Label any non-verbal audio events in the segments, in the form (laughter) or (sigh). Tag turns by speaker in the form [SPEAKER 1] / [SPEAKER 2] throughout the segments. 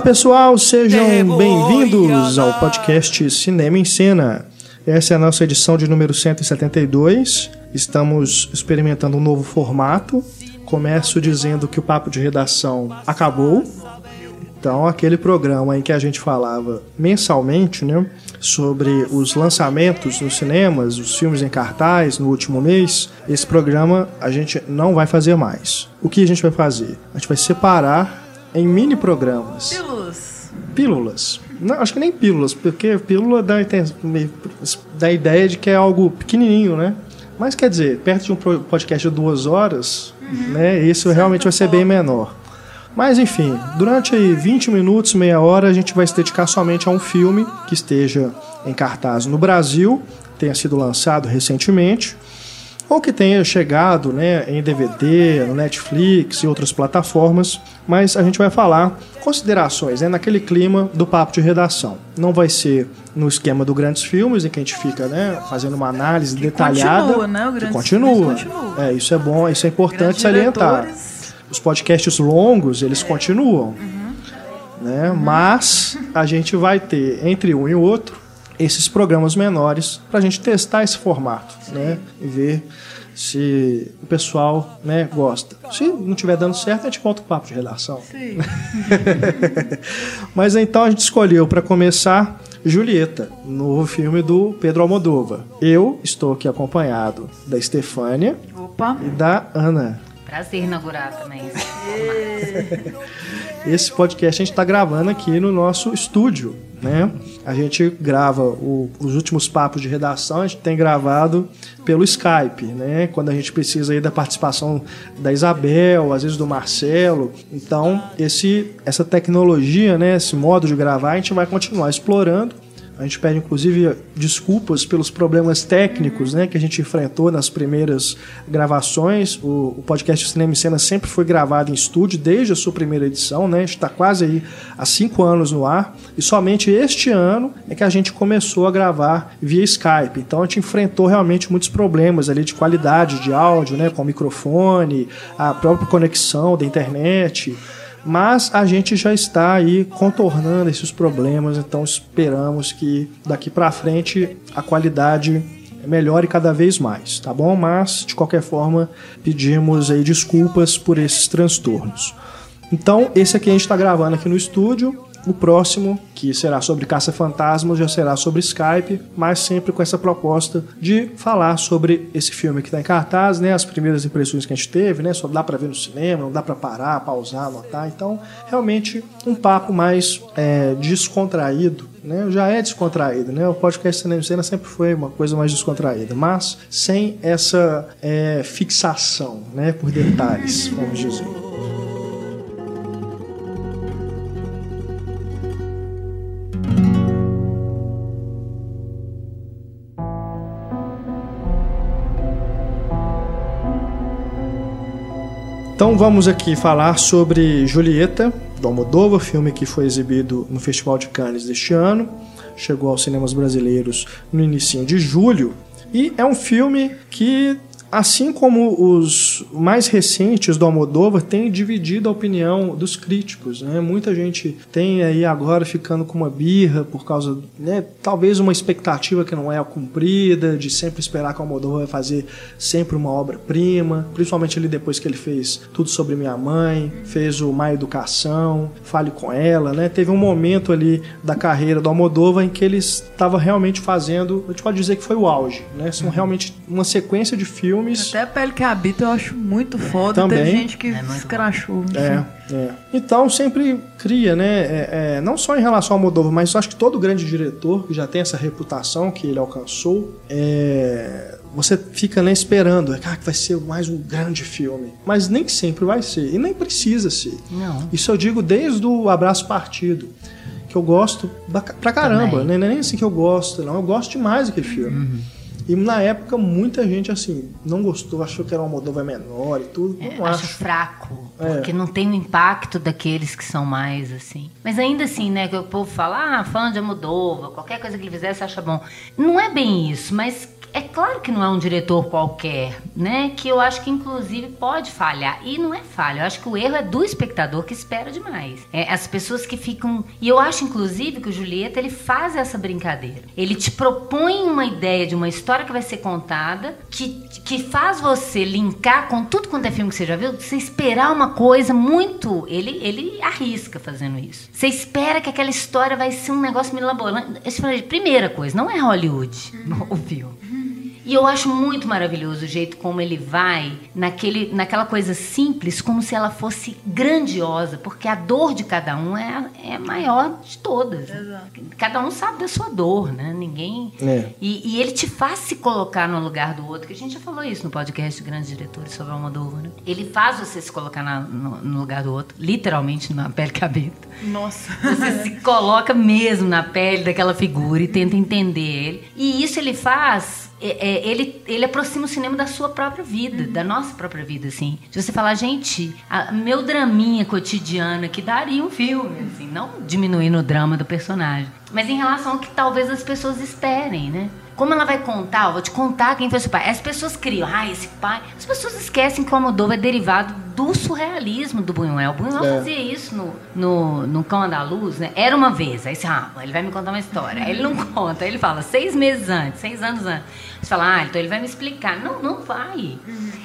[SPEAKER 1] Olá pessoal, sejam bem-vindos ao podcast Cinema em Cena. Essa é a nossa edição de número 172. Estamos experimentando um novo formato. Começo dizendo que o papo de redação acabou. Então, aquele programa em que a gente falava mensalmente, né, sobre os lançamentos nos cinemas, os filmes em cartaz no último mês, esse programa a gente não vai fazer mais. O que a gente vai fazer? A gente vai separar em mini programas.
[SPEAKER 2] Pílulas.
[SPEAKER 1] Pílulas. Não, acho que nem pílulas, porque pílula dá, dá a ideia de que é algo pequenininho, né? Mas quer dizer, perto de um podcast de duas horas, uhum. né? Isso realmente vai ser bem menor. Mas enfim, durante aí 20 minutos, meia hora, a gente vai se dedicar somente a um filme que esteja em cartaz no Brasil, tenha sido lançado recentemente, ou que tenha chegado né, em DVD, no Netflix e outras plataformas, mas a gente vai falar considerações né, naquele clima do papo de redação. Não vai ser no esquema do Grandes Filmes, em que a gente fica né, fazendo uma análise que detalhada.
[SPEAKER 2] Continua, né? O
[SPEAKER 1] Grandes continua. continua. É, isso é bom, isso é importante salientar. Os podcasts longos, eles continuam. Uhum. Né? Uhum. Mas a gente vai ter, entre um e outro, esses programas menores para a gente testar esse formato, né? E ver se o pessoal né, gosta. Se não estiver dando certo, a gente volta o papo de redação.
[SPEAKER 2] Sim. (laughs)
[SPEAKER 1] Mas então a gente escolheu para começar Julieta, novo filme do Pedro Almodóvar. Eu estou aqui acompanhado da Estefânia
[SPEAKER 2] Opa.
[SPEAKER 1] e da Ana.
[SPEAKER 3] Prazer inaugurar também.
[SPEAKER 1] Esse podcast a gente está gravando aqui no nosso estúdio, né? A gente grava o, os últimos papos de redação, a gente tem gravado pelo Skype, né? Quando a gente precisa aí da participação da Isabel, às vezes do Marcelo. Então, esse, essa tecnologia, né? Esse modo de gravar, a gente vai continuar explorando a gente pede, inclusive, desculpas pelos problemas técnicos né, que a gente enfrentou nas primeiras gravações. O, o podcast Cinema e Cena sempre foi gravado em estúdio desde a sua primeira edição. Né? A gente está quase aí há cinco anos no ar. E somente este ano é que a gente começou a gravar via Skype. Então a gente enfrentou realmente muitos problemas ali de qualidade de áudio, né, com o microfone, a própria conexão da internet mas a gente já está aí contornando esses problemas, então esperamos que daqui para frente a qualidade melhore cada vez mais, tá bom? Mas de qualquer forma pedimos aí desculpas por esses transtornos. Então esse aqui a gente está gravando aqui no estúdio o próximo, que será sobre caça-fantasmas, já será sobre Skype, mas sempre com essa proposta de falar sobre esse filme que está em cartaz, né? As primeiras impressões que a gente teve, né? Só dá para ver no cinema, não dá para parar, pausar, anotar. Então, realmente um papo mais é, descontraído né, já é descontraído, né? O podcast Cinema Cena sempre foi uma coisa mais descontraída, mas sem essa é, fixação, né, por detalhes, vamos dizer. Então vamos aqui falar sobre Julieta, do Almodóvar, filme que foi exibido no Festival de Cannes deste ano, chegou aos cinemas brasileiros no início de julho, e é um filme que Assim como os mais recentes do Almodóvar têm dividido a opinião dos críticos, né? Muita gente tem aí agora ficando com uma birra por causa, né, talvez uma expectativa que não é cumprida, de sempre esperar que o Almodóvar vai fazer sempre uma obra-prima, principalmente ali depois que ele fez Tudo Sobre Minha Mãe, fez o Má Educação, Fale Com Ela, né? Teve um momento ali da carreira do Almodóvar em que ele estava realmente fazendo, a gente pode dizer que foi o auge, né? São realmente uma sequência de filmes.
[SPEAKER 2] Até a Pele que Habita eu acho muito foda.
[SPEAKER 1] Também.
[SPEAKER 2] Teve gente que é escrachou.
[SPEAKER 1] É, é. Então sempre cria, né? É, é, não só em relação ao Moldova, mas acho que todo grande diretor que já tem essa reputação que ele alcançou, é, você fica né, esperando, ah, que vai ser mais um grande filme. Mas nem sempre vai ser. E nem precisa ser.
[SPEAKER 3] Não.
[SPEAKER 1] Isso eu digo desde o Abraço Partido. Que eu gosto pra caramba. Né? Não é nem assim que eu gosto, não. Eu gosto demais daquele filme. Uhum. E na época muita gente assim não gostou, achou que era uma Moldova menor e tudo.
[SPEAKER 3] É,
[SPEAKER 1] não
[SPEAKER 3] acho,
[SPEAKER 1] acho
[SPEAKER 3] fraco, é. porque não tem o impacto daqueles que são mais assim. Mas ainda assim, né, que o povo fala, ah, fã de Moldova, qualquer coisa que ele fizesse acha bom. Não é bem isso, mas é claro que não é um diretor qualquer, né? Que eu acho que inclusive pode falhar. E não é falha, eu acho que o erro é do espectador que espera demais. É, as pessoas que ficam. E eu acho, inclusive, que o Julieta ele faz essa brincadeira. Ele te propõe uma ideia de uma história que vai ser contada, que, que faz você linkar com tudo quanto é filme que você já viu, você esperar uma coisa muito. Ele, ele arrisca fazendo isso. Você espera que aquela história vai ser um negócio milabolante. Primeira coisa, não é Hollywood (laughs) o filme. E eu acho muito maravilhoso o jeito como ele vai naquele, naquela coisa simples, como se ela fosse grandiosa, porque a dor de cada um é, é maior de todas.
[SPEAKER 2] Exato.
[SPEAKER 3] Cada um sabe da sua dor, né? Ninguém.
[SPEAKER 1] É.
[SPEAKER 3] E, e ele te faz se colocar no lugar do outro, que a gente já falou isso no podcast de Grandes Diretores sobre Almodóvar, né? Ele faz você se colocar na- no, no lugar do outro, literalmente na pele cabeta.
[SPEAKER 2] Nossa.
[SPEAKER 3] Você se coloca mesmo na pele daquela figura e tenta entender ele. E isso ele faz. É, é, ele, ele aproxima o cinema da sua própria vida, da nossa própria vida, assim. De você falar, gente, a- meu draminha cotidiano aqui daria um filme, assim, não diminuindo o drama do personagem. Mas em relação ao que talvez as pessoas esperem, né? Como ela vai contar, eu vou te contar quem foi seu pai. As pessoas criam, ah, esse pai. As pessoas esquecem que o Almodóvar é derivado do surrealismo do Buñuel. O Buñuel
[SPEAKER 1] É.
[SPEAKER 3] fazia isso no, no, no Cão Andaluz, né? Era uma vez. Aí você, ah, ele vai me contar uma história. Aí ele não (laughs) conta. Aí ele fala, seis meses antes, seis anos antes. Você fala, ah, então ele vai me explicar. Não, não vai.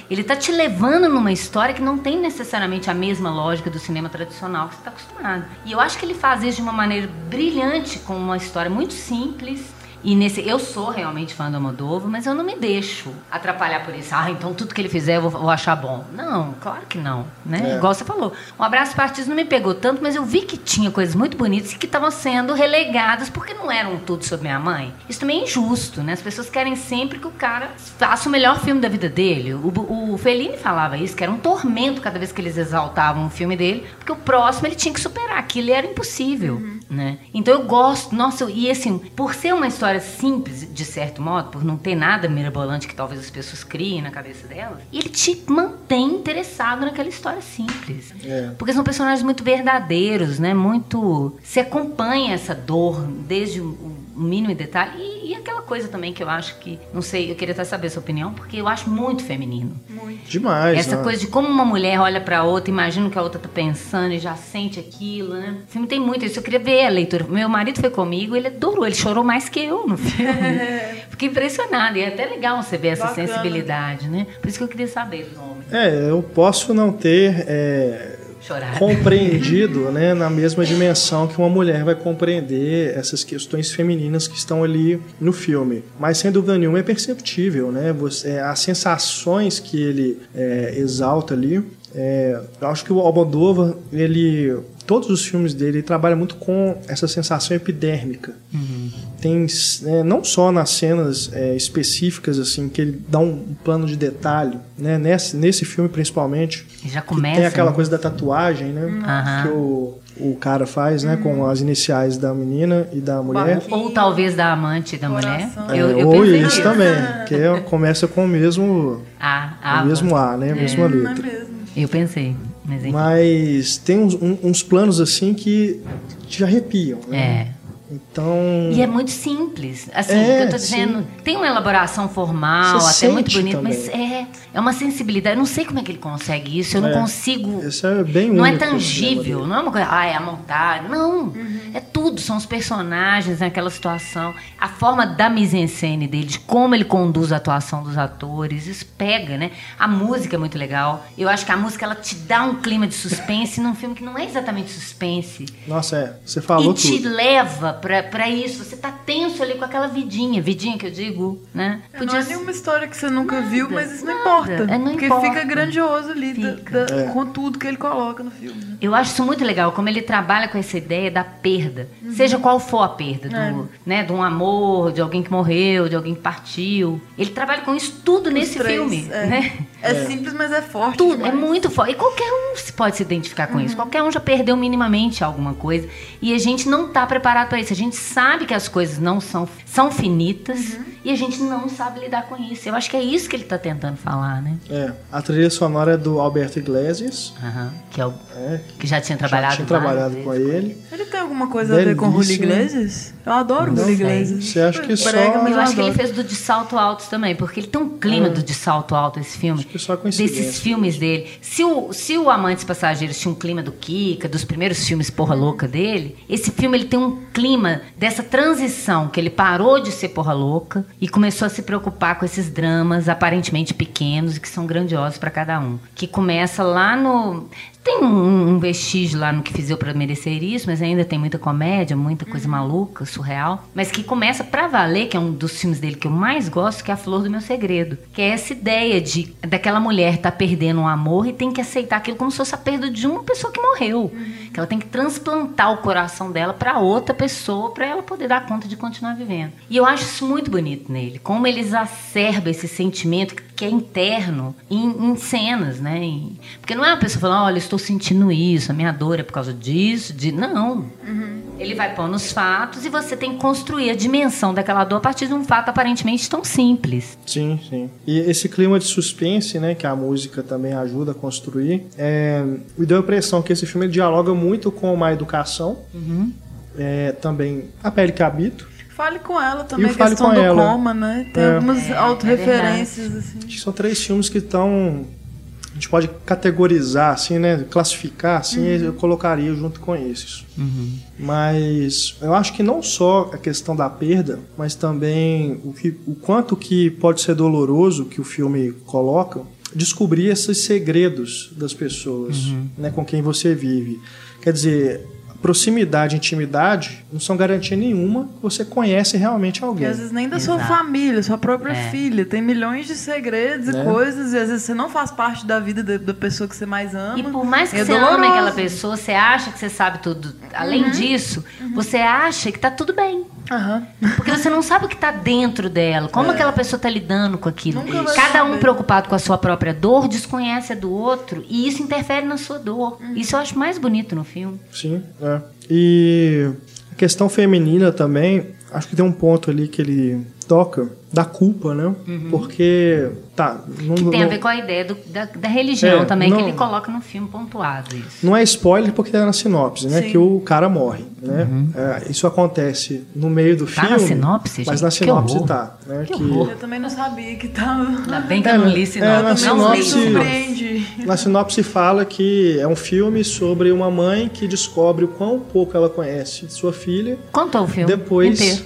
[SPEAKER 3] Ele tá te levando numa história que não tem necessariamente a mesma lógica do cinema tradicional que você está acostumado. E eu acho que ele faz isso de uma maneira brilhante, com uma história muito simples. E nesse, eu sou realmente fã do Almodóvar, mas eu não me deixo atrapalhar por isso. Ah, então tudo que ele fizer eu vou, vou achar bom. Não, claro que não, né?
[SPEAKER 1] É.
[SPEAKER 3] Igual você falou. Um abraço artista não me pegou tanto, mas eu vi que tinha coisas muito bonitas e que estavam sendo relegadas porque não eram tudo sobre minha mãe. Isso também é injusto, né? As pessoas querem sempre que o cara faça o melhor filme da vida dele. O, o Fellini falava isso, que era um tormento cada vez que eles exaltavam o filme dele, porque o próximo ele tinha que superar, aquilo era impossível, né? Então eu gosto, nossa, e assim, por ser uma história simples, de certo modo, por não ter nada mirabolante que talvez as pessoas criem na cabeça delas, ele te mantém interessado naquela história simples.
[SPEAKER 1] É.
[SPEAKER 3] Porque são personagens muito verdadeiros, né? Muito. Se acompanha essa dor desde o mínimo detalhe. E aquela coisa também que eu acho que. Não sei, eu queria até saber a sua opinião, porque eu acho muito feminino.
[SPEAKER 1] Demais.
[SPEAKER 3] Essa
[SPEAKER 1] né?
[SPEAKER 3] coisa de como uma mulher olha pra outra, imagina o que a outra tá pensando e já sente aquilo, né? O filme tem muito isso. Eu queria ver a leitura. Meu marido foi comigo, ele adorou, ele chorou mais que eu no filme. (laughs) Fiquei impressionada. E é até legal você ver essa
[SPEAKER 2] Bacana.
[SPEAKER 3] sensibilidade, né? Por isso que eu queria saber dos homens.
[SPEAKER 1] É, eu posso não ter é,
[SPEAKER 3] Chorar.
[SPEAKER 1] compreendido né, na mesma dimensão que uma mulher vai compreender essas questões femininas que estão ali no filme. Mas sem dúvida nenhuma é perceptível, né? Você, as sensações que ele é, exalta ali. É, eu acho que o Almodóvar, ele todos os filmes dele ele trabalha muito com essa sensação epidérmica. Tem é, não só nas cenas é, específicas assim que ele dá um plano de detalhe, né? Nesse, nesse filme principalmente
[SPEAKER 3] já
[SPEAKER 1] que
[SPEAKER 3] começa.
[SPEAKER 1] tem aquela
[SPEAKER 3] né?
[SPEAKER 1] coisa da tatuagem, né?
[SPEAKER 3] Aham.
[SPEAKER 1] Que o, o cara faz, né? Com as iniciais da menina e da mulher.
[SPEAKER 2] Barquinho.
[SPEAKER 3] Ou talvez da amante da mulher.
[SPEAKER 1] É,
[SPEAKER 3] Eu, eu
[SPEAKER 1] ou isso também, (laughs) que é- começa com o mesmo,
[SPEAKER 3] Ah,
[SPEAKER 1] o mesmo A, né? A mesma
[SPEAKER 2] é
[SPEAKER 1] letra.
[SPEAKER 3] Eu pensei. Mas enfim.
[SPEAKER 1] Mas tem uns, uns planos assim que te arrepiam, né?
[SPEAKER 3] É.
[SPEAKER 1] Então.
[SPEAKER 3] E é muito simples. Assim,
[SPEAKER 1] É,
[SPEAKER 3] o que eu tô dizendo, tem uma elaboração formal,
[SPEAKER 1] Você
[SPEAKER 3] até muito bonita, mas é, é uma sensibilidade. Eu não sei como é que ele consegue isso, eu não
[SPEAKER 1] É.
[SPEAKER 3] consigo.
[SPEAKER 1] Esse é bem
[SPEAKER 3] Não é
[SPEAKER 1] único,
[SPEAKER 3] tangível,
[SPEAKER 1] né,
[SPEAKER 3] não é uma coisa, ah, é a montagem. Não, é tudo, são os personagens naquela situação. A forma da mise-en-scène dele, de como ele conduz a atuação dos atores, isso pega, né? A música é muito legal. Eu acho que a música, ela te dá um clima de suspense num filme que não é exatamente suspense.
[SPEAKER 1] Nossa, é. Você falou
[SPEAKER 3] e te
[SPEAKER 1] tudo.
[SPEAKER 3] leva pra, pra isso. Você tá tenso ali com aquela vidinha. Vidinha que eu digo, né?
[SPEAKER 2] É, Não é nenhuma história que você nunca
[SPEAKER 3] Nada,
[SPEAKER 2] viu, mas isso não
[SPEAKER 3] nada.
[SPEAKER 2] importa.
[SPEAKER 3] É, não
[SPEAKER 2] porque
[SPEAKER 3] importa.
[SPEAKER 2] fica grandioso ali da-
[SPEAKER 3] Fica.
[SPEAKER 2] da-
[SPEAKER 1] É.
[SPEAKER 2] com tudo que ele coloca no filme. né?
[SPEAKER 3] Eu acho isso muito legal, como ele trabalha com essa ideia da perda. Seja qual for a perda, do,
[SPEAKER 2] É.
[SPEAKER 3] né, de um amor, de alguém que morreu, de alguém que partiu. Ele trabalha com isso tudo nesse
[SPEAKER 2] três,
[SPEAKER 3] filme.
[SPEAKER 2] é.
[SPEAKER 3] Né?
[SPEAKER 2] É, simples, mas é forte.
[SPEAKER 3] Tudo, é
[SPEAKER 2] demais.
[SPEAKER 3] muito forte. E qualquer um se pode se identificar com isso. Qualquer um já perdeu minimamente alguma coisa. E a gente não tá preparado para isso. Isso. A gente sabe que as coisas não são, são finitas e a gente não sabe lidar com isso. Eu acho que é isso que ele tá tentando falar, né?
[SPEAKER 1] É, a trilha sonora é do Alberto Iglesias,
[SPEAKER 3] Aham. Que, é o,
[SPEAKER 1] é,
[SPEAKER 3] que já tinha
[SPEAKER 1] já
[SPEAKER 3] trabalhado
[SPEAKER 1] tinha
[SPEAKER 3] várias
[SPEAKER 1] trabalhado
[SPEAKER 3] vezes
[SPEAKER 1] com ele.
[SPEAKER 2] Ele tem alguma coisa a ver com o Julio
[SPEAKER 1] Belíssimo.
[SPEAKER 2] Iglesias? Eu adoro o Julio Iglesias.
[SPEAKER 1] Você acha que só-
[SPEAKER 2] Brega, mas
[SPEAKER 3] Eu acho que ele fez do De Salto Alto também, porque ele tem um clima do De Salto Alto, esse filme.
[SPEAKER 1] Acho que só coincidência.
[SPEAKER 3] Desses filmes dele. Se o, se o Amantes Passageiros tinha um clima do Kika, dos primeiros filmes porra louca dele, esse filme ele tem um clima dessa transição, que ele parou de ser porra louca e começou a se preocupar com esses dramas aparentemente pequenos e que são grandiosos pra cada um. Que começa lá no. Tem um, um vestígio lá no que fiz eu pra merecer isso, mas ainda tem muita comédia, muita coisa maluca, surreal. Mas que começa pra valer, que é um dos filmes dele que eu mais gosto, que é A Flor do Meu Segredo. Que é essa ideia de daquela mulher tá perdendo um amor e tem que aceitar aquilo como se fosse a perda de uma pessoa que morreu. Que ela tem que transplantar o coração dela pra outra pessoa pra ela poder dar conta de continuar vivendo. E eu acho isso muito bonito nele. Como ele exacerba esse sentimento que é interno em, em cenas, né? Em- porque não é uma pessoa falando, olha, eu estou sentindo isso, a minha dor é por causa disso, de não. Ele vai pôr nos fatos e você tem que construir a dimensão daquela dor a partir de um fato aparentemente tão simples.
[SPEAKER 1] Sim, sim. E esse clima de suspense, né, que a música também ajuda a construir, é, me deu a impressão que esse filme dialoga muito com uma educação, é, também a pele que habito.
[SPEAKER 2] Fale com ela também,
[SPEAKER 1] E
[SPEAKER 2] a
[SPEAKER 1] Fale
[SPEAKER 2] questão
[SPEAKER 1] com
[SPEAKER 2] do
[SPEAKER 1] Ela.
[SPEAKER 2] coma, né? Tem
[SPEAKER 1] É.
[SPEAKER 2] algumas
[SPEAKER 3] É,
[SPEAKER 2] autorreferências, assim.
[SPEAKER 1] Acho que são três filmes que estão a gente pode categorizar assim, né, classificar assim, eu colocaria junto com esses. Mas eu acho que não só a questão da perda, mas também o, que, o quanto que pode ser doloroso que o filme coloca, descobrir esses segredos das pessoas, né, com quem você vive. Quer dizer, proximidade, intimidade não são garantia nenhuma que você conhece realmente alguém.
[SPEAKER 2] às vezes nem da sua
[SPEAKER 3] Exato.
[SPEAKER 2] família, sua própria
[SPEAKER 3] É.
[SPEAKER 2] filha. Tem milhões de segredos
[SPEAKER 1] Né?
[SPEAKER 2] e coisas, e às vezes você não faz parte da vida da, da pessoa que você mais ama.
[SPEAKER 3] E por mais que
[SPEAKER 2] É
[SPEAKER 3] você ame
[SPEAKER 2] doloroso.
[SPEAKER 3] aquela pessoa, você acha que você sabe tudo. Além disso, você acha que tá tudo bem.
[SPEAKER 2] Aham.
[SPEAKER 3] Porque você não sabe o que tá dentro dela. Como aquela pessoa tá lidando com aquilo. Cada um
[SPEAKER 2] saber.
[SPEAKER 3] preocupado com a sua própria dor, desconhece a do outro. E isso interfere na sua dor. Isso eu acho mais bonito no filme.
[SPEAKER 1] Sim, é. E a questão feminina também, acho que tem um ponto ali que ele toca da culpa, né? Porque, tá, não,
[SPEAKER 3] Que tem a
[SPEAKER 1] não-
[SPEAKER 3] ver com a ideia do- da, da religião
[SPEAKER 1] É,
[SPEAKER 3] também,
[SPEAKER 1] não-
[SPEAKER 3] que ele coloca no filme pontuado isso.
[SPEAKER 1] não é spoiler porque tá na sinopse, né?
[SPEAKER 2] Sim.
[SPEAKER 1] Que o cara morre, né? É, isso acontece no meio do
[SPEAKER 3] Uhum. Tá
[SPEAKER 1] filme.
[SPEAKER 3] na sinopse,
[SPEAKER 1] Mas
[SPEAKER 3] gente?
[SPEAKER 1] na
[SPEAKER 3] Que
[SPEAKER 1] sinopse
[SPEAKER 3] horror.
[SPEAKER 1] tá, né?
[SPEAKER 3] Que horror.
[SPEAKER 2] Eu também não sabia que tava.
[SPEAKER 3] Ainda bem que
[SPEAKER 1] É,
[SPEAKER 3] eu não li
[SPEAKER 1] É,
[SPEAKER 3] sinopse.
[SPEAKER 1] na
[SPEAKER 2] Eu
[SPEAKER 3] não
[SPEAKER 2] não me
[SPEAKER 1] sinopse-. Na sinopse fala que é um filme sobre uma mãe que descobre o quão pouco ela conhece de sua filha
[SPEAKER 3] Contou o filme
[SPEAKER 1] depois
[SPEAKER 3] inteiro.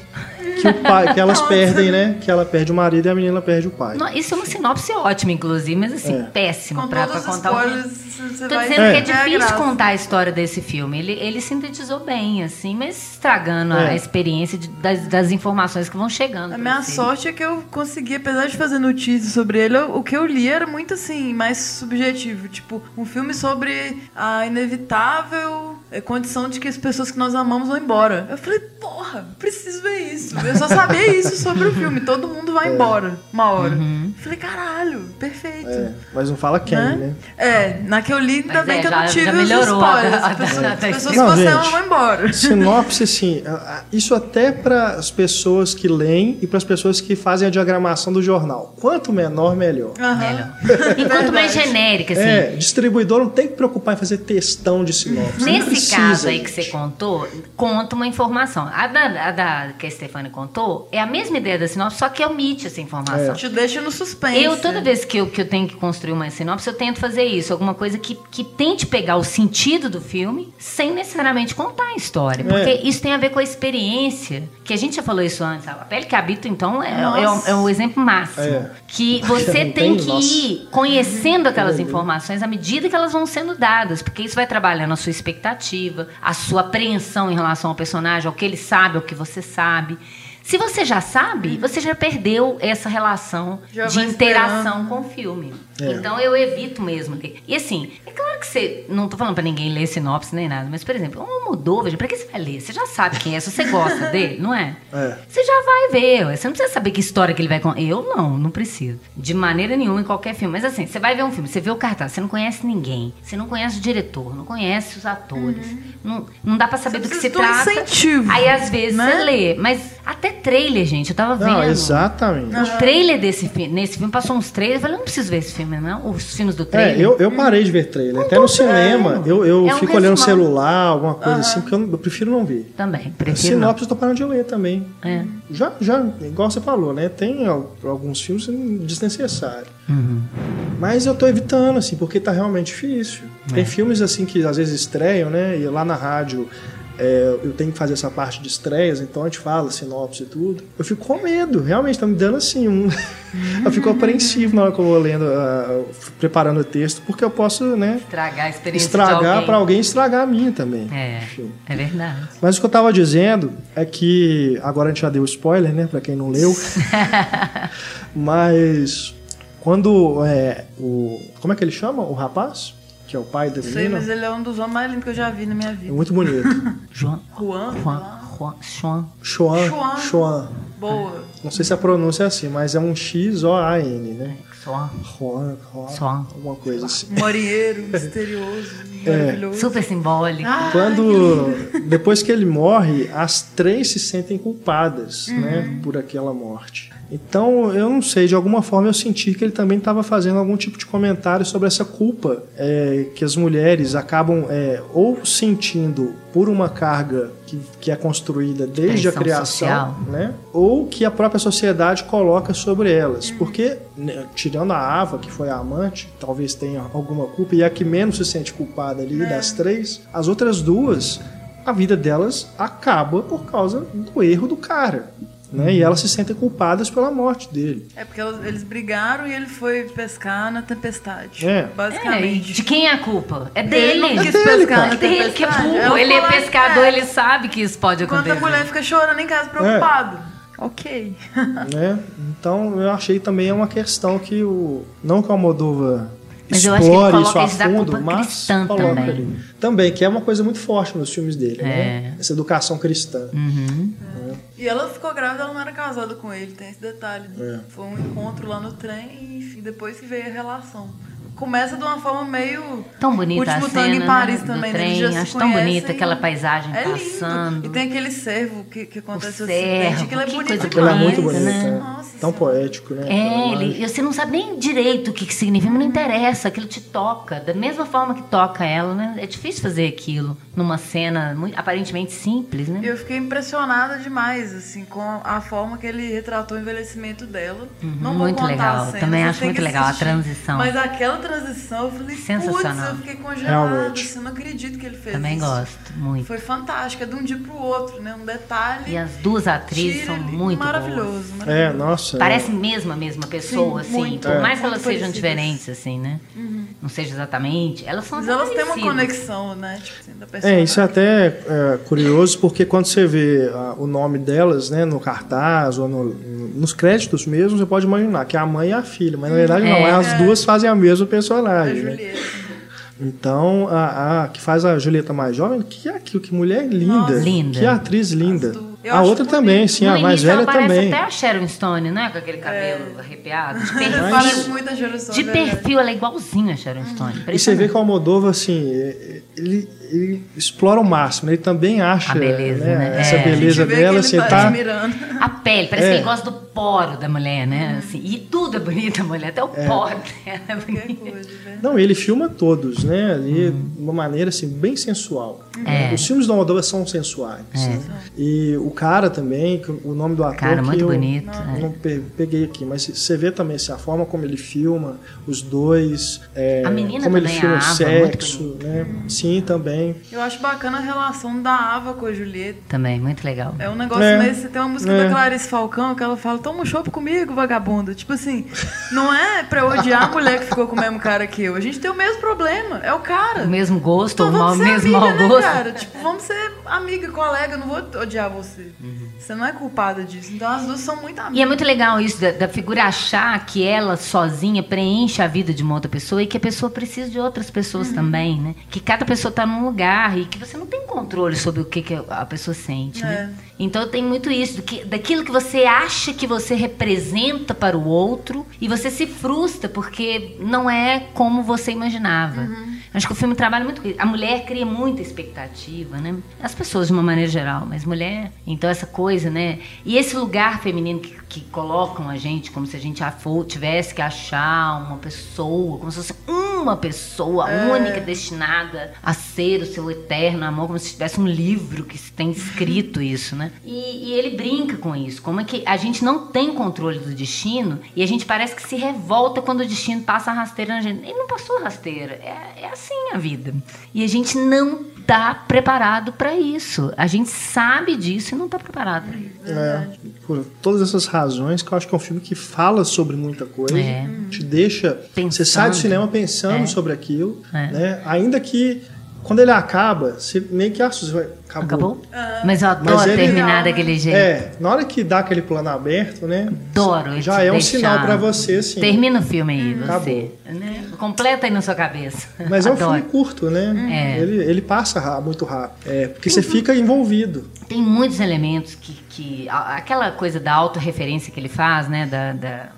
[SPEAKER 1] que, o pai, que elas (laughs)
[SPEAKER 2] Nossa.
[SPEAKER 1] perdem, né? Que ela perde o marido e a menina perde o pai.
[SPEAKER 3] Não, isso é uma sinopse ótima, inclusive, mas assim,
[SPEAKER 1] É.
[SPEAKER 3] péssima
[SPEAKER 2] os
[SPEAKER 3] contar o filme.
[SPEAKER 2] spoilers, você
[SPEAKER 3] Tô
[SPEAKER 2] vai
[SPEAKER 3] dizendo que é
[SPEAKER 2] ver a
[SPEAKER 3] difícil
[SPEAKER 2] graça.
[SPEAKER 3] contar a história desse filme. Ele, ele sintetizou bem, assim, mas estragando
[SPEAKER 1] É.
[SPEAKER 3] a experiência de- das, das informações que vão chegando.
[SPEAKER 2] A minha
[SPEAKER 3] você.
[SPEAKER 2] sorte é que eu consegui, apesar de fazer notícias sobre ele, eu- o que eu li era muito assim, mais subjetivo. Tipo, um filme sobre a inevitável eh, condição de que as pessoas que nós amamos vão embora. Eu falei, porra, preciso ver isso. Eu só sabia isso sobre o filme. Todo mundo vai embora uma hora.
[SPEAKER 3] Uhum.
[SPEAKER 2] Falei, caralho, perfeito.
[SPEAKER 1] É, mas não fala quem,
[SPEAKER 2] Né?
[SPEAKER 1] né?
[SPEAKER 2] É, na que eu li, ainda
[SPEAKER 3] Mas
[SPEAKER 2] bem
[SPEAKER 3] é,
[SPEAKER 2] que eu
[SPEAKER 3] já-
[SPEAKER 2] não tive
[SPEAKER 3] já
[SPEAKER 2] os
[SPEAKER 3] melhorou a-
[SPEAKER 2] spoilers. (laughs)
[SPEAKER 3] a-
[SPEAKER 2] As pessoas,
[SPEAKER 3] a-
[SPEAKER 2] as pessoas
[SPEAKER 1] Não,
[SPEAKER 2] que
[SPEAKER 1] gente.
[SPEAKER 2] vão embora.
[SPEAKER 1] Sinopse, assim, isso até para as pessoas que leem e para as pessoas que fazem a diagramação do jornal. Quanto menor, melhor.
[SPEAKER 2] Aham.
[SPEAKER 3] Melhor. (laughs) Enquanto mais genérica, assim.
[SPEAKER 1] É, distribuidor não tem que preocupar em fazer textão de sinopse. não
[SPEAKER 3] Nesse
[SPEAKER 1] precisa,
[SPEAKER 3] caso aí
[SPEAKER 1] gente.
[SPEAKER 3] que você contou, conta uma informação. A da, a da que a Stefani contou é a mesma ideia da sinopse, só que omite essa informação.
[SPEAKER 2] Te deixa no suspense.
[SPEAKER 3] Eu, toda vez que eu, que eu tenho que construir uma sinopse, eu tento fazer isso. Alguma coisa que, que tente pegar o sentido do filme sem necessariamente contar a história. Porque
[SPEAKER 1] É.
[SPEAKER 3] isso tem a ver com a experiência. Que a gente já falou isso antes. A pele que habita, então, é,
[SPEAKER 2] Nossa.
[SPEAKER 3] é, o, é o exemplo máximo.
[SPEAKER 1] É.
[SPEAKER 3] Que você (laughs) tem
[SPEAKER 1] tem,
[SPEAKER 3] que
[SPEAKER 1] nossa.
[SPEAKER 3] ir conhecendo aquelas informações à medida que elas vão sendo dadas. Porque isso vai trabalhando a sua expectativa, a sua apreensão em relação ao personagem, ao que ele sabe, ao que você sabe. Se você já sabe, você já perdeu essa relação
[SPEAKER 2] Já
[SPEAKER 3] de interação
[SPEAKER 2] esperando.
[SPEAKER 3] com o filme.
[SPEAKER 1] É.
[SPEAKER 3] Então eu evito mesmo. E assim, é claro que você. Não tô falando pra ninguém ler sinopse nem nada, mas, por exemplo, um mudou, veja, pra que você vai ler? Você já sabe quem é, se você gosta (laughs) dele, não é?
[SPEAKER 1] É.
[SPEAKER 3] Você já vai ver, você não precisa saber que história que ele vai contar. Eu não, não preciso. De maneira nenhuma em qualquer filme. Mas assim, você vai ver um filme, você vê o cartaz, você não conhece ninguém, você não conhece o diretor, não conhece os atores. Não, não dá pra saber
[SPEAKER 2] Uhum. Você
[SPEAKER 3] do que se
[SPEAKER 2] um
[SPEAKER 3] trata.
[SPEAKER 2] incentivo,
[SPEAKER 3] Aí às vezes
[SPEAKER 2] né?
[SPEAKER 3] você lê, mas até trailer, gente, eu tava vendo.
[SPEAKER 1] Não, exatamente.
[SPEAKER 3] O trailer desse filme, nesse filme passou uns trailers, eu falei, eu não preciso ver esse filme, não. Os filmes do
[SPEAKER 1] É,
[SPEAKER 3] trailer.
[SPEAKER 1] eu, eu parei de ver trailer. Até no cinema, eu, eu
[SPEAKER 3] É um
[SPEAKER 1] fico olhando o celular, alguma coisa assim, porque eu, não- eu prefiro não ver.
[SPEAKER 3] Também, prefiro não.
[SPEAKER 1] Sinopse eu tô parando de ler também.
[SPEAKER 3] É.
[SPEAKER 1] Já, já, igual você falou, né? Tem al- alguns filmes desnecessários.
[SPEAKER 3] Uhum.
[SPEAKER 1] Mas eu tô evitando, assim, porque tá realmente difícil.
[SPEAKER 3] É.
[SPEAKER 1] Tem filmes, assim, que às vezes estreiam, né? E lá na rádio é, eu tenho que fazer essa parte de estreias, então a gente fala sinopse e tudo. Eu fico com medo, realmente, tá me dando, assim, um... (laughs) eu fico apreensivo na hora que eu vou lendo, ah, preparando o texto, porque eu posso, né?
[SPEAKER 3] Estragar a experiência
[SPEAKER 1] Estragar pra alguém estragar a minha também.
[SPEAKER 3] É,
[SPEAKER 1] Enfim.
[SPEAKER 3] é verdade.
[SPEAKER 1] Mas o que eu tava dizendo é que agora a gente já deu spoiler, né, Pra quem não leu. (laughs) Mas quando é o como é que ele chama o rapaz que é o pai da
[SPEAKER 2] Sei,
[SPEAKER 1] menina?
[SPEAKER 2] mas ele é um dos homens mais lindos que eu já vi na minha
[SPEAKER 1] É
[SPEAKER 2] vida.
[SPEAKER 1] muito bonito.
[SPEAKER 3] Juan. (laughs)
[SPEAKER 2] Juan, sei
[SPEAKER 3] Juan.
[SPEAKER 2] lá.
[SPEAKER 3] Juan. Juan.
[SPEAKER 2] Boa.
[SPEAKER 1] Não sei se a pronúncia é assim, mas é um X O A N, né?
[SPEAKER 3] Juan.
[SPEAKER 1] Juan, Juan,
[SPEAKER 3] Juan.
[SPEAKER 1] alguma coisa assim. (laughs)
[SPEAKER 2] Marinheiro, misterioso,
[SPEAKER 1] É.
[SPEAKER 2] maravilhoso.
[SPEAKER 3] Super simbólico.
[SPEAKER 2] Ah,
[SPEAKER 1] Quando depois que ele morre, as três se sentem culpadas, né, por aquela morte. Então, eu não sei, de alguma forma eu senti que ele também estava fazendo algum tipo de comentário sobre essa culpa é, que as mulheres acabam é, ou sentindo por uma carga que, que é construída desde a
[SPEAKER 3] Pressão
[SPEAKER 1] criação,
[SPEAKER 3] social.
[SPEAKER 1] né? Ou que a própria sociedade coloca sobre elas. Porque, né, tirando a Ava, que foi a amante, talvez tenha alguma culpa, e é a que menos se sente culpada ali das três, as outras duas, a vida delas acaba por causa do erro do cara. Né? E elas se sentem culpadas pela morte dele.
[SPEAKER 2] É porque eles brigaram e ele foi pescar na tempestade.
[SPEAKER 1] É.
[SPEAKER 3] É,
[SPEAKER 2] Basicamente.
[SPEAKER 3] de quem é a culpa? É
[SPEAKER 2] Ele
[SPEAKER 3] dele.
[SPEAKER 2] não quis
[SPEAKER 1] dele,
[SPEAKER 2] pescar
[SPEAKER 1] cara.
[SPEAKER 2] na
[SPEAKER 3] É dele que é
[SPEAKER 2] tempestade.
[SPEAKER 3] burro.
[SPEAKER 2] Eu
[SPEAKER 3] Ele é pescador,
[SPEAKER 2] é.
[SPEAKER 3] ele sabe que isso pode
[SPEAKER 2] Enquanto
[SPEAKER 3] acontecer.
[SPEAKER 2] a mulher fica chorando em casa preocupado. Ok. (laughs)
[SPEAKER 1] né? Então eu achei também é uma questão que o não que o Almodóvar
[SPEAKER 3] Mas eu acho que ele
[SPEAKER 1] explore isso a fundo,
[SPEAKER 3] culpa
[SPEAKER 1] mas
[SPEAKER 3] cristã
[SPEAKER 1] coloca
[SPEAKER 3] também.
[SPEAKER 1] ali. Também, que é uma coisa muito forte nos filmes dele, né?
[SPEAKER 3] É.
[SPEAKER 1] Essa educação cristã.
[SPEAKER 3] Uhum.
[SPEAKER 2] E ela ficou grávida, ela não era casada com ele, tem esse detalhe. né?
[SPEAKER 1] É.
[SPEAKER 2] Foi um encontro lá no trem e enfim, depois que veio a relação. Começa de uma forma meio.
[SPEAKER 3] Tão bonita
[SPEAKER 2] Último
[SPEAKER 3] a
[SPEAKER 2] tango
[SPEAKER 3] cena
[SPEAKER 2] em Paris
[SPEAKER 3] né,
[SPEAKER 2] também,
[SPEAKER 3] do
[SPEAKER 2] né? Eles
[SPEAKER 3] trem. Acho tão bonita aquela paisagem
[SPEAKER 2] É
[SPEAKER 3] passando.
[SPEAKER 2] lindo. E tem aquele servo que, que acontece
[SPEAKER 3] O servo,
[SPEAKER 2] Aquilo é
[SPEAKER 3] que
[SPEAKER 2] bonito
[SPEAKER 3] coisa
[SPEAKER 1] Aquilo é
[SPEAKER 2] demais.
[SPEAKER 1] muito bonito,
[SPEAKER 3] né?
[SPEAKER 1] né?
[SPEAKER 2] Nossa
[SPEAKER 1] Tão poético, né?
[SPEAKER 3] É, ele, você não sabe nem direito o que, que significa, mas não interessa, aquilo te toca. Da mesma forma que toca ela, né? É difícil fazer aquilo numa cena muito, aparentemente simples, né?
[SPEAKER 2] Eu fiquei impressionada demais, assim, com a forma que ele retratou o envelhecimento dela. Não vou
[SPEAKER 3] Uhum, muito
[SPEAKER 2] contar
[SPEAKER 3] legal.
[SPEAKER 2] a cena,
[SPEAKER 3] Também acho muito
[SPEAKER 2] que
[SPEAKER 3] legal a
[SPEAKER 2] assistir.
[SPEAKER 3] transição.
[SPEAKER 2] Mas aquela transição, eu falei,
[SPEAKER 3] Sensacional.
[SPEAKER 2] putz, eu fiquei congelada,
[SPEAKER 1] Realmente.
[SPEAKER 2] assim, eu não acredito que ele fez
[SPEAKER 3] Também
[SPEAKER 2] isso.
[SPEAKER 3] gosto, muito.
[SPEAKER 2] Foi fantástico, é de um dia pro outro, né? Um detalhe.
[SPEAKER 3] E as duas atrizes são muito
[SPEAKER 2] maravilhoso,
[SPEAKER 3] boas.
[SPEAKER 2] maravilhoso.
[SPEAKER 1] É, nossa.
[SPEAKER 3] Parece mesmo a mesma pessoa,
[SPEAKER 2] Sim,
[SPEAKER 3] assim.
[SPEAKER 2] muito.
[SPEAKER 3] Por
[SPEAKER 1] É.
[SPEAKER 3] mais que elas
[SPEAKER 2] Muito
[SPEAKER 3] sejam
[SPEAKER 2] parecidas.
[SPEAKER 3] diferentes, assim, né? Não seja exatamente. Elas são
[SPEAKER 2] Mas elas têm uma
[SPEAKER 3] parecidas.
[SPEAKER 2] conexão, né? Tipo assim, da
[SPEAKER 1] É,
[SPEAKER 2] personagem.
[SPEAKER 1] isso é até é, curioso, porque quando você vê ah, o nome delas, né, no cartaz ou no- nos créditos mesmo, você pode imaginar que é a mãe e a filha, mas na verdade não,
[SPEAKER 3] É.
[SPEAKER 1] as duas fazem a mesma
[SPEAKER 2] A
[SPEAKER 1] personagem. né?
[SPEAKER 2] Julieta.
[SPEAKER 1] Então, a, a que faz a Julieta mais jovem, que é aquilo, que mulher linda.
[SPEAKER 2] Nossa.
[SPEAKER 3] Linda.
[SPEAKER 1] Que atriz linda.
[SPEAKER 2] Eu
[SPEAKER 1] A outra também, sim,
[SPEAKER 3] No
[SPEAKER 1] a mais velha
[SPEAKER 3] ela parece
[SPEAKER 1] também.
[SPEAKER 3] até a Sharon Stone, né? Com aquele cabelo arrepiado. De perfil. (laughs)
[SPEAKER 2] Parece muito a geração
[SPEAKER 3] De
[SPEAKER 2] verdade.
[SPEAKER 3] perfil, ela é igualzinha a Sharon Stone.
[SPEAKER 1] E você vê que o Almodóvar, assim, é- ele, ele explora o máximo, ele também acha
[SPEAKER 3] A beleza,
[SPEAKER 1] né,
[SPEAKER 3] né?
[SPEAKER 1] essa
[SPEAKER 3] É.
[SPEAKER 1] Beleza dela, assim,
[SPEAKER 2] ele tá
[SPEAKER 1] tá...
[SPEAKER 2] admirando.
[SPEAKER 3] A pele, parece
[SPEAKER 1] É.
[SPEAKER 3] que ele gosta do poro da mulher, né? Assim, e tudo é bonito da mulher, até o poro dela é bonito.
[SPEAKER 2] né?
[SPEAKER 1] Não, ele filma todos, né? Ali, de uma maneira assim, bem sensual.
[SPEAKER 3] Uhum. É.
[SPEAKER 1] Os filmes do Almodóvar são sensuais. né? E o cara também, o nome do ator
[SPEAKER 3] Cara,
[SPEAKER 1] que
[SPEAKER 3] muito
[SPEAKER 1] eu
[SPEAKER 3] bonito,
[SPEAKER 1] eu não pe- peguei aqui, mas você vê também assim, a forma como ele filma, os dois, é,
[SPEAKER 3] A menina
[SPEAKER 1] como ele
[SPEAKER 3] também,
[SPEAKER 1] filma o sexo, né? Sim, também. Também.
[SPEAKER 2] Eu acho bacana a relação da Ava com a Julieta.
[SPEAKER 3] Também, muito legal.
[SPEAKER 2] É um negócio
[SPEAKER 1] É.
[SPEAKER 2] meio. Você tem uma música
[SPEAKER 1] É.
[SPEAKER 2] da Clarice Falcão que ela fala: toma um chopp comigo, vagabunda. Tipo assim, não é pra odiar a mulher que ficou com o mesmo cara que eu. A gente tem o mesmo problema. É o cara.
[SPEAKER 3] O mesmo gosto,
[SPEAKER 2] Então
[SPEAKER 3] ou o
[SPEAKER 2] vamos ser
[SPEAKER 3] mesmo
[SPEAKER 2] amiga,
[SPEAKER 3] mau
[SPEAKER 2] né,
[SPEAKER 3] gosto.
[SPEAKER 2] cara? Tipo, vamos ser amiga, colega, eu não vou odiar você.
[SPEAKER 3] Uhum.
[SPEAKER 2] Você não é culpada disso. Então as duas são muito amigas.
[SPEAKER 3] E é muito legal isso da, da figura achar que ela sozinha preenche a vida de uma outra pessoa e que a pessoa precisa de outras pessoas também, né? Que cada pessoa está num lugar e que você não tem controle sobre o que, que a pessoa sente, né? Então tem muito isso, do que, daquilo que você acha que você representa para o outro e você se frustra porque não é como você imaginava. Acho que o filme trabalha muito com isso. A mulher cria muita expectativa, né? As pessoas de uma maneira geral, mas mulher. Então essa coisa, né? E esse lugar feminino que, que colocam a gente como se a gente tivesse que achar uma pessoa, como se fosse uma pessoa única destinada a ser o seu eterno amor, como se tivesse um livro que tem escrito isso, né? E, e ele brinca com isso, como é que a gente não tem controle do destino e a gente parece que se revolta quando o destino passa a rasteira na gente. Ele não passou rasteira, é, é assim a vida. E a gente não tá preparado para isso. A gente sabe disso e não tá preparado para isso.
[SPEAKER 1] É, por todas essas razões, que eu acho que é um filme que fala sobre muita coisa,
[SPEAKER 3] É.
[SPEAKER 1] te deixa.
[SPEAKER 3] Pensando.
[SPEAKER 1] Você sai do cinema pensando
[SPEAKER 3] É.
[SPEAKER 1] sobre aquilo,
[SPEAKER 3] É.
[SPEAKER 1] né? Ainda que quando ele acaba, você meio que assusta. Acabou.
[SPEAKER 3] Acabou? Mas eu adoro
[SPEAKER 1] Mas ele-
[SPEAKER 3] terminar daquele jeito.
[SPEAKER 1] É, na hora que dá aquele plano aberto, né?
[SPEAKER 3] Adoro.
[SPEAKER 1] Já é um
[SPEAKER 3] deixar.
[SPEAKER 1] sinal pra você, assim.
[SPEAKER 3] Termina o filme aí, você.
[SPEAKER 1] Acabou.
[SPEAKER 3] Né? Completa aí na sua cabeça.
[SPEAKER 1] Mas é um
[SPEAKER 3] Adoro.
[SPEAKER 1] filme curto, né?
[SPEAKER 3] É.
[SPEAKER 1] Ele, ele passa muito rápido. É, porque você fica envolvido.
[SPEAKER 3] Tem muitos elementos que. que aquela coisa da autorreferência que ele faz, né? Da, da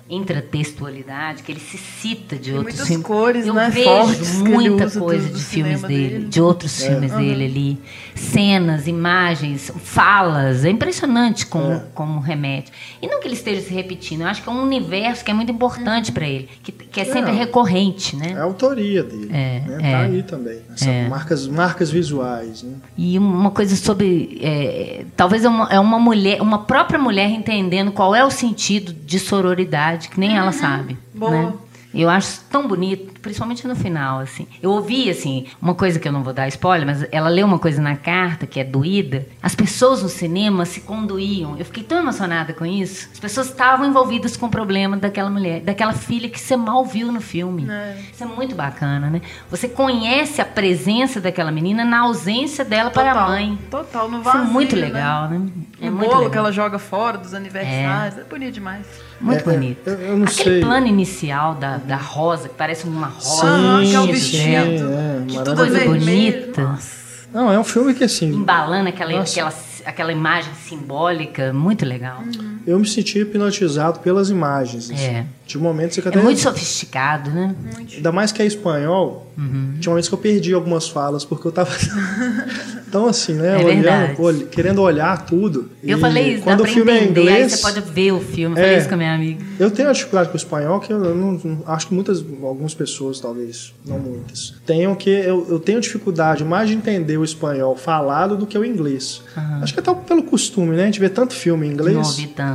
[SPEAKER 3] intratextualidade, que ele se cita de outros
[SPEAKER 2] muitas
[SPEAKER 3] filmes.
[SPEAKER 2] cores,
[SPEAKER 3] Eu
[SPEAKER 2] né,
[SPEAKER 3] vejo
[SPEAKER 2] fortes
[SPEAKER 3] muita coisa
[SPEAKER 2] do
[SPEAKER 3] de filmes dele,
[SPEAKER 2] dele.
[SPEAKER 3] de outros filmes dele ali. Cenas, imagens, falas. É impressionante como,
[SPEAKER 1] É.
[SPEAKER 3] como remete. E não que ele esteja se repetindo, eu acho que é um universo que é muito importante para ele, que, que é sempre
[SPEAKER 1] Não.
[SPEAKER 3] recorrente, né?
[SPEAKER 1] É a autoria dele.
[SPEAKER 3] É,
[SPEAKER 1] né?
[SPEAKER 3] é.
[SPEAKER 1] Tá aí também.
[SPEAKER 3] É.
[SPEAKER 1] marcas, marcas visuais. Né?
[SPEAKER 3] E uma coisa sobre. é, talvez é uma, é uma mulher, uma própria mulher entendendo qual é o sentido de sororidade, que nem ela sabe.
[SPEAKER 2] Boa.
[SPEAKER 3] Né? Eu acho tão bonito, principalmente no final, assim. Eu ouvi, assim, uma coisa que eu não vou dar spoiler, mas ela leu uma coisa na carta que é doída. As pessoas no cinema se conduíam. Eu fiquei tão emocionada com isso. As pessoas estavam envolvidas com o problema daquela mulher, daquela filha que você mal viu no filme. Isso é muito bacana, né? Você conhece a presença daquela menina na ausência dela para a
[SPEAKER 2] Total,
[SPEAKER 3] mãe.
[SPEAKER 2] Total, no
[SPEAKER 3] Isso é
[SPEAKER 2] vazio,
[SPEAKER 3] muito
[SPEAKER 2] né?
[SPEAKER 3] legal, né? É muito
[SPEAKER 2] bolo
[SPEAKER 3] legal.
[SPEAKER 2] que ela joga fora dos aniversários. É, bonito demais.
[SPEAKER 3] Muito
[SPEAKER 1] É,
[SPEAKER 3] bonito.
[SPEAKER 1] eu- eu não
[SPEAKER 3] Aquele
[SPEAKER 1] sei.
[SPEAKER 3] plano inicial da, da rosa, que parece uma rosa.
[SPEAKER 2] Aham, que é o vestido.
[SPEAKER 1] é,
[SPEAKER 2] que tudo é
[SPEAKER 3] Coisa
[SPEAKER 2] vermelho.
[SPEAKER 3] bonita.
[SPEAKER 2] Nossa.
[SPEAKER 1] Não, é um filme que assim,
[SPEAKER 3] Embalando aquela,
[SPEAKER 1] Nossa.
[SPEAKER 3] aquela, aquela imagem simbólica, muito legal.
[SPEAKER 1] Eu me senti hipnotizado pelas imagens. assim.
[SPEAKER 3] É.
[SPEAKER 1] De momentos que
[SPEAKER 3] É
[SPEAKER 1] até.
[SPEAKER 3] muito sofisticado, né?
[SPEAKER 1] Ainda mais que é espanhol,
[SPEAKER 3] Uhum.
[SPEAKER 1] tinha momentos que eu perdi algumas falas, porque eu tava. (laughs) Então, assim, né?
[SPEAKER 3] É
[SPEAKER 1] olhando, querendo olhar tudo.
[SPEAKER 3] Eu
[SPEAKER 1] E
[SPEAKER 3] falei isso,
[SPEAKER 1] quando
[SPEAKER 3] dá
[SPEAKER 1] o
[SPEAKER 3] pra
[SPEAKER 1] filme é
[SPEAKER 3] entender, aí
[SPEAKER 1] inglês.
[SPEAKER 3] você pode ver o filme. Eu falei
[SPEAKER 1] É.
[SPEAKER 3] isso com a minha amiga.
[SPEAKER 1] Eu tenho uma dificuldade com o espanhol que eu não, não- acho que muitas, algumas pessoas, talvez, não muitas, tenham que eu, eu tenho dificuldade mais de entender o espanhol falado do que o inglês. Acho que até pelo costume, né? A gente vê tanto filme em inglês
[SPEAKER 3] Não ouvi tanto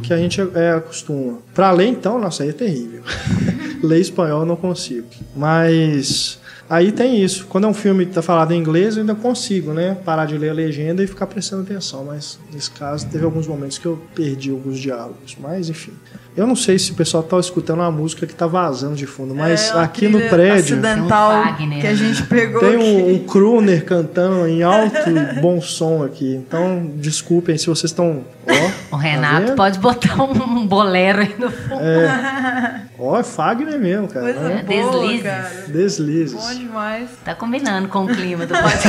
[SPEAKER 1] que a gente é, acostuma. Pra ler, então, nossa, aí é terrível. (laughs) ler espanhol eu não consigo. Mas aí tem isso. Quando é um filme que tá falado em inglês, eu ainda consigo, né? Parar de ler a legenda e ficar prestando atenção. Mas nesse caso, teve alguns momentos que eu perdi alguns diálogos. Mas, enfim. Eu não sei se o pessoal tá escutando uma música que tá vazando de fundo, mas
[SPEAKER 2] É,
[SPEAKER 1] aqui no prédio
[SPEAKER 2] acidental
[SPEAKER 3] um Wagner,
[SPEAKER 2] que a
[SPEAKER 3] né?
[SPEAKER 2] gente pegou
[SPEAKER 1] tem
[SPEAKER 2] aqui.
[SPEAKER 1] um, um crooner cantando em alto e bom som aqui. Então, desculpem se vocês estão.
[SPEAKER 3] O
[SPEAKER 1] tá
[SPEAKER 3] Renato
[SPEAKER 1] vendo?
[SPEAKER 3] pode botar um bolero aí no fundo. (laughs)
[SPEAKER 1] Ó, é Fagner mesmo, cara.
[SPEAKER 2] Coisa
[SPEAKER 1] né?
[SPEAKER 2] boa,
[SPEAKER 3] Deslizes.
[SPEAKER 2] cara.
[SPEAKER 1] Deslizes.
[SPEAKER 2] Bom demais.
[SPEAKER 3] Tá combinando com o clima do podcast.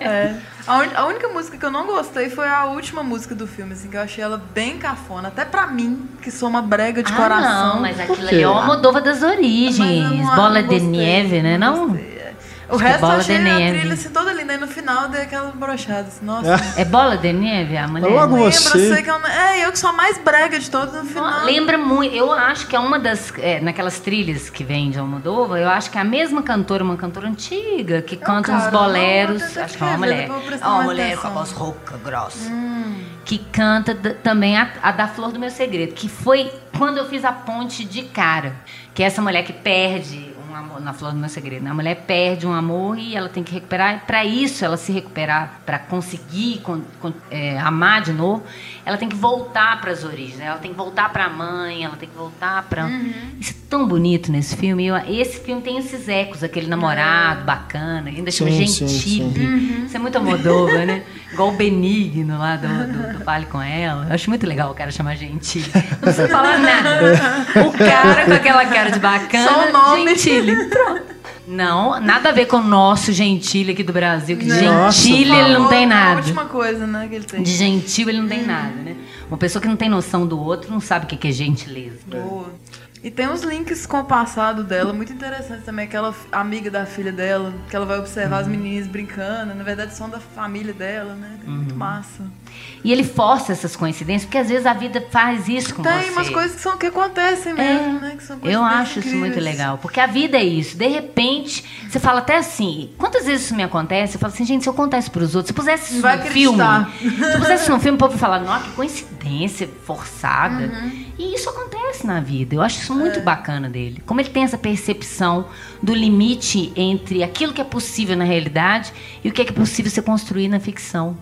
[SPEAKER 3] (laughs)
[SPEAKER 2] É. A, un- a única música que eu não gostei foi a última música do filme, assim, que eu achei ela bem cafona. Até pra mim, que sou uma brega de
[SPEAKER 3] ah,
[SPEAKER 2] coração.
[SPEAKER 3] não, mas aquilo ali é o Almodóvar das origens.
[SPEAKER 2] não-
[SPEAKER 3] Bola
[SPEAKER 2] não
[SPEAKER 3] de
[SPEAKER 2] gostei,
[SPEAKER 3] neve, né? Não?
[SPEAKER 2] gostei, é. O
[SPEAKER 3] Acho é
[SPEAKER 2] resto eu
[SPEAKER 3] Bola
[SPEAKER 2] achei
[SPEAKER 3] de
[SPEAKER 2] a
[SPEAKER 3] Neve.
[SPEAKER 2] trilha assim, toda E no final dei aquela brochada. Assim, nossa.
[SPEAKER 3] É bola de neve, a mulher?
[SPEAKER 1] Logo
[SPEAKER 2] Lembra,
[SPEAKER 1] você.
[SPEAKER 2] sei que eu, não- é, eu que sou a mais brega de todos no
[SPEAKER 3] Não,
[SPEAKER 2] final.
[SPEAKER 3] Lembra muito, eu acho que é uma das, é, naquelas trilhas que vem de Almodóvar, eu acho que é a mesma cantora, uma cantora antiga, que canta uns
[SPEAKER 2] cara,
[SPEAKER 3] boleros,
[SPEAKER 2] não,
[SPEAKER 3] acho que é uma mulher, é uma mulher com a voz rouca, grossa, que canta também a, a da Flor do Meu Segredo, que foi quando eu fiz a ponte de cara, que é essa mulher que perde amor, na Flor do Meu Segredo. né? A mulher perde um amor e ela tem que recuperar. Para isso, ela se recuperar, para conseguir con- con- é, amar de novo, ela tem que voltar para as origens. né? Ela tem que voltar para a mãe, ela tem que voltar para. Isso é tão bonito nesse filme. Eu- esse filme tem esses ecos, aquele namorado bacana, ainda chama
[SPEAKER 1] Sim, sim,
[SPEAKER 3] Gentile. Isso é muito Almodóvar, né? (laughs) Igual o Benigno lá do, do, do Fale Com Ela. Eu acho muito legal o cara chamar Gentile. (laughs) Não precisa falar nada. O cara com aquela cara de bacana.
[SPEAKER 2] Só o nome.
[SPEAKER 3] Pronto. Não, nada a ver com o nosso Gentile aqui do Brasil. Que de
[SPEAKER 1] Nossa,
[SPEAKER 3] Gentile ele não tem
[SPEAKER 2] A
[SPEAKER 3] nada.
[SPEAKER 2] última coisa, né, que ele tem.
[SPEAKER 3] De gentil ele não tem nada, né? Uma pessoa que não tem noção do outro não sabe o que é gentileza.
[SPEAKER 2] Boa. E tem uns links com o passado dela, muito interessantes também. Aquela amiga da filha dela, que ela vai observar as menininhas brincando. Na verdade, são da família dela, né? É Muito massa.
[SPEAKER 3] E ele força essas coincidências, porque às vezes a vida faz isso com
[SPEAKER 2] Tem
[SPEAKER 3] você.
[SPEAKER 2] umas coisas que, são, que acontecem mesmo, né? Que são
[SPEAKER 3] Eu acho isso muito
[SPEAKER 2] incríveis.
[SPEAKER 3] legal, porque a vida é isso. De repente, você fala até assim, quantas vezes isso me acontece? Eu falo assim, gente, se eu contar isso pros outros, se eu pusesse isso
[SPEAKER 2] Vai
[SPEAKER 3] no filme,
[SPEAKER 2] acreditar.
[SPEAKER 3] se eu (laughs) pusesse isso no filme, o povo ia falar, nossa, que coincidência forçada.
[SPEAKER 2] Uhum.
[SPEAKER 3] E isso acontece na vida. Eu acho isso muito
[SPEAKER 2] É.
[SPEAKER 3] bacana dele. Como ele tem essa percepção do limite entre aquilo que é possível na realidade e o que é que é possível ser construído na ficção.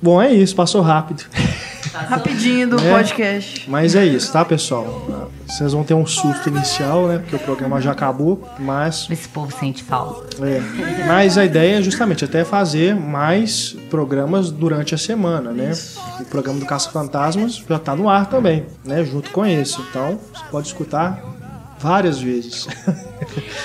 [SPEAKER 1] Bom, é isso, passou rápido.
[SPEAKER 2] Rapidinho do
[SPEAKER 1] É.
[SPEAKER 2] podcast.
[SPEAKER 1] Mas é isso, tá, pessoal? Vocês vão ter um susto inicial, né? Porque o programa já acabou, mas
[SPEAKER 3] Esse povo sente falta.
[SPEAKER 1] É, mas a ideia é justamente até fazer mais programas durante a semana, né? O programa do Caça Fantasmas já está no ar também, né? Junto com esse. Então, você pode escutar várias vezes. (laughs)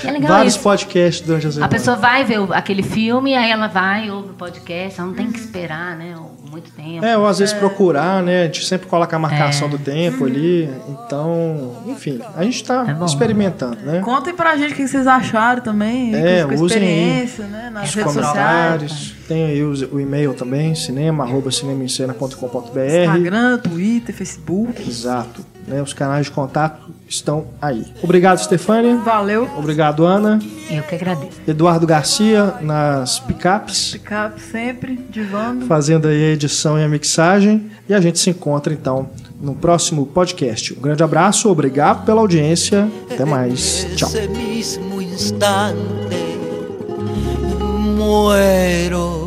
[SPEAKER 3] É legal
[SPEAKER 1] Vários
[SPEAKER 3] isso.
[SPEAKER 1] podcasts durante a semana.
[SPEAKER 3] A pessoa vai ver o- aquele filme, aí ela vai, ouve o podcast, ela não tem que esperar, né? Muito tempo.
[SPEAKER 1] É, ou às vezes procurar, né? A gente sempre coloca a marcação
[SPEAKER 3] É.
[SPEAKER 1] do tempo ali. Então, enfim, a gente está
[SPEAKER 3] É
[SPEAKER 1] experimentando, né?
[SPEAKER 2] Contem pra gente o que vocês acharam também.
[SPEAKER 1] É,
[SPEAKER 2] com
[SPEAKER 1] usem aí
[SPEAKER 2] né? Nas
[SPEAKER 1] Os
[SPEAKER 2] redes sociais.
[SPEAKER 1] comentários. Tem aí o e-mail também, cinema, arroba cinemaencena.com.br.
[SPEAKER 2] Instagram, Twitter, Facebook.
[SPEAKER 1] Exato. Né, os canais de contato estão aí. Obrigado, Stefânia.
[SPEAKER 2] Valeu.
[SPEAKER 1] Obrigado, Ana.
[SPEAKER 3] Eu que agradeço.
[SPEAKER 1] Eduardo Garcia nas picapes,
[SPEAKER 2] Ficar sempre divando.
[SPEAKER 1] fazendo aí a edição e a mixagem. E a gente se encontra então no próximo podcast. Um grande abraço, obrigado pela audiência. Até mais. Tchau.
[SPEAKER 4] muero